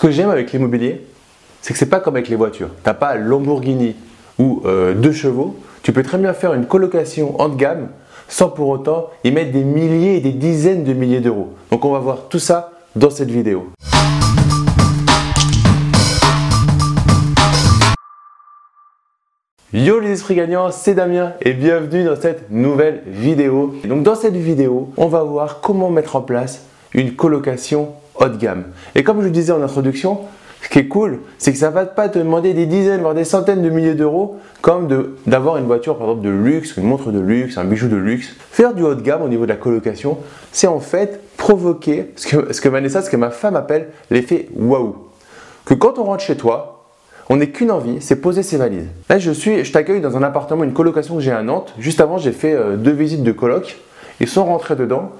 que j'aime avec l'immobilier, c'est que c'est pas comme avec les voitures. Tu n'as pas Lamborghini ou euh, deux chevaux. Tu peux très bien faire une colocation haut de gamme sans pour autant y mettre des milliers et des dizaines de milliers d'euros. Donc on va voir tout ça dans cette vidéo. Yo les esprits gagnants, c'est Damien et bienvenue dans cette nouvelle vidéo. Donc dans cette vidéo, on va voir comment mettre en place une colocation haut de gamme. Et comme je le disais en introduction, ce qui est cool, c'est que ça ne va pas te demander des dizaines, voire des centaines de milliers d'euros, comme d'avoir une voiture par exemple de luxe, une montre de luxe, un bijou de luxe. Faire du haut de gamme au niveau de la colocation, c'est en fait provoquer ce que, ce que Vanessa, ce que ma femme appelle l'effet waouh. Que quand on rentre chez toi, on n'est qu'une envie, c'est poser ses valises. Là, je suis, je t'accueille dans un appartement, une colocation que j'ai à Nantes. Juste avant, j'ai fait euh, deux visites de coloc. Ils sont rentrés dedans.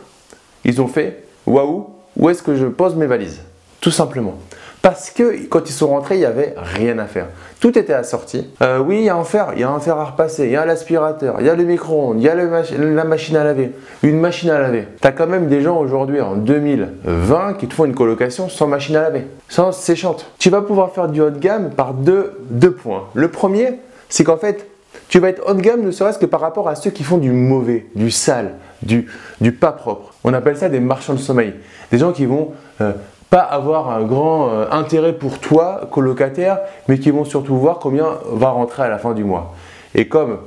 Ils ont fait waouh, où est-ce que je pose mes valises Tout simplement. Parce que quand ils sont rentrés, il n'y avait rien à faire. Tout était assorti. Euh, oui, il y a un fer, il y a un fer à repasser, il y a l'aspirateur, il y a le micro-ondes, il y a la machine à laver, une machine à laver. Tu as quand même des gens aujourd'hui en 2020 qui te font une colocation sans machine à laver, sans séchante. Tu vas pouvoir faire du haut de gamme par deux points. Le premier, c'est qu'en fait, tu vas être haut de gamme ne serait-ce que par rapport à ceux qui font du mauvais, du sale, du, pas propre. On appelle ça des marchands de sommeil. Des gens qui vont euh, pas avoir un grand euh, intérêt pour toi, colocataire, mais qui vont surtout voir combien va rentrer à la fin du mois. Et comme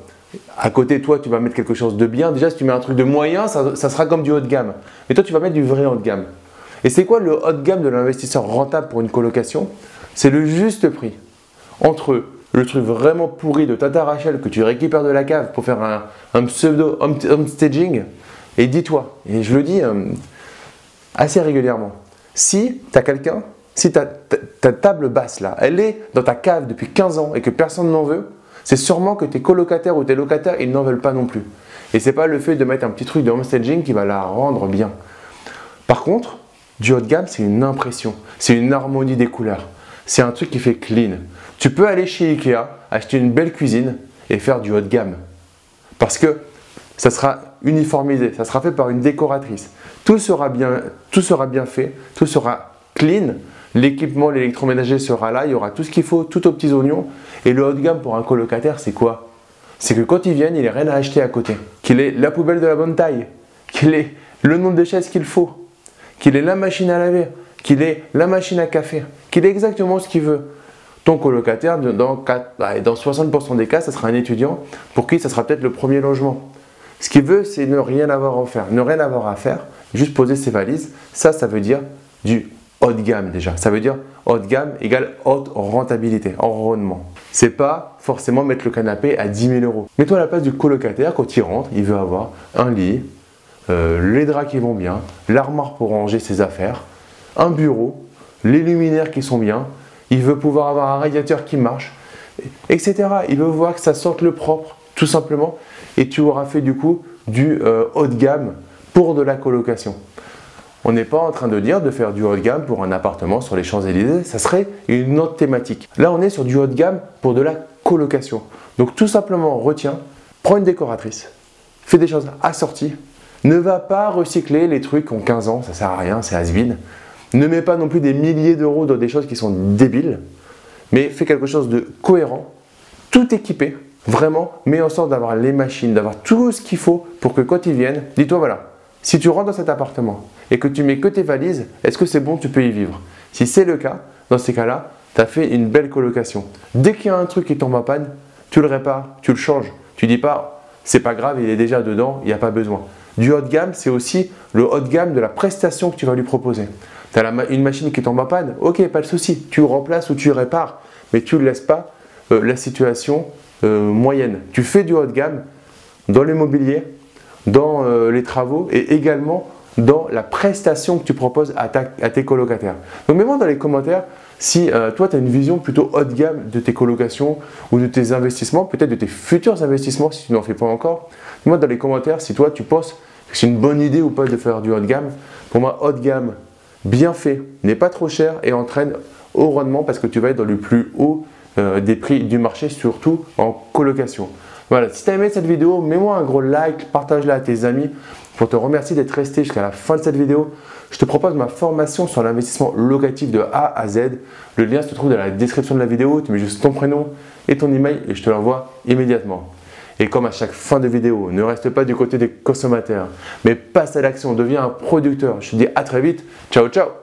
à côté toi, tu vas mettre quelque chose de bien, déjà si tu mets un truc de moyen, ça, sera comme du haut de gamme. Mais toi, tu vas mettre du vrai haut de gamme. Et c'est quoi le haut de gamme de l'investisseur rentable pour une colocation? C'est le juste prix entre le truc vraiment pourri de Tata Rachel que tu récupères de la cave pour faire un, pseudo homestaging. Et dis-toi, et je le dis euh, assez régulièrement, si tu as quelqu'un, si ta, table basse là, elle est dans ta cave depuis 15 ans et que personne n'en veut, c'est sûrement que tes colocataires ou tes locataires, ils n'en veulent pas non plus. Et c'est pas le fait de mettre un petit truc de homestaging qui va la rendre bien. Par contre, du haut de gamme, c'est une impression, c'est une harmonie des couleurs. C'est un truc qui fait clean. Tu peux aller chez Ikea, acheter une belle cuisine et faire du haut de gamme. Parce que ça sera uniformisé, ça sera fait par une décoratrice. Tout sera bien, tout sera bien fait, tout sera clean. L'équipement, l'électroménager sera là, il y aura tout ce qu'il faut, tout aux petits oignons. Et le haut de gamme pour un colocataire, c'est quoi? C'est que quand il viennent, il n'y a rien à acheter à côté. Qu'il ait la poubelle de la bonne taille, qu'il ait le nombre de chaises qu'il faut, qu'il ait la machine à laver, qu'il ait la machine à café, qu'il ait exactement ce qu'il veut. Ton colocataire, dans, 60% bah, des cas, ce sera un étudiant pour qui ce sera peut-être le premier logement. Ce qu'il veut, c'est ne rien avoir à faire. Ne rien avoir à faire, juste poser ses valises. Ça, ça veut dire du haut de gamme déjà. Ça veut dire haut de gamme égale haute rentabilité, enrônement. C'est pas forcément mettre le canapé à 10 000 euros. Mets-toi à la place du colocataire quand il rentre, il veut avoir un lit, euh, les draps qui vont bien, l'armoire pour ranger ses affaires, un bureau, les luminaires qui sont bien, il veut pouvoir avoir un radiateur qui marche, etc. Il veut voir que ça sorte le propre, tout simplement et tu auras fait du coup du euh, haut de gamme pour de la colocation. On n'est pas en train de dire de faire du haut de gamme pour un appartement sur les Champs-Élysées, ça serait une autre thématique. Là, on est sur du haut de gamme pour de la colocation. Donc tout simplement, retiens, prends une décoratrice, fais des choses assorties, ne va pas recycler les trucs en 15 ans, ça sert à rien, c'est has. Ne mets pas non plus des milliers d'euros dans des choses qui sont débiles, mais fais quelque chose de cohérent, tout équipé, Vraiment, mets en sorte d'avoir les machines, d'avoir tout ce qu'il faut pour que quand ils viennent, dis-toi voilà, si tu rentres dans cet appartement et que tu mets que tes valises, est-ce que c'est bon, tu peux y vivre? Si c'est le cas, dans ces cas-là, tu as fait une belle colocation. Dès qu'il y a un truc qui tombe en panne, tu le répares, tu le changes. Tu dis pas, c'est pas grave, il est déjà dedans, il n'y a pas besoin. Du haut de gamme, c'est aussi le haut de gamme de la prestation que tu vas lui proposer. Tu as une machine qui tombe en panne, ok, pas de souci, tu remplaces ou tu répares, mais tu ne laisses pas euh, la situation euh, moyenne. Tu fais du haut de gamme dans l'immobilier, dans euh, les travaux et également dans la prestation que tu proposes à, tes colocataires. Donc mets-moi dans les commentaires si toi tu as une vision plutôt haut de gamme de tes colocations ou de tes investissements, peut-être de tes futurs investissements si tu n'en fais pas encore. Mets-moi dans les commentaires si toi tu penses que c'est une bonne idée ou pas de faire du haut de gamme. Pour moi, haut de gamme, bien fait, n'est pas trop cher et entraîne au rendement parce que tu vas être dans le plus haut euh, des prix du marché, surtout en colocation. Voilà, si tu as aimé cette vidéo, mets-moi un gros like, partage-la à tes amis pour te remercier d'être resté jusqu'à la fin de cette vidéo. Je te propose ma formation sur l'investissement locatif de A à Z. Le lien se trouve dans la description de la vidéo. Tu mets juste ton prénom et ton email et je te l'envoie immédiatement. Et comme à chaque fin de vidéo, ne reste pas du côté des consommateurs, mais passe à l'action, deviens un producteur. Je te dis à très vite. Ciao, ciao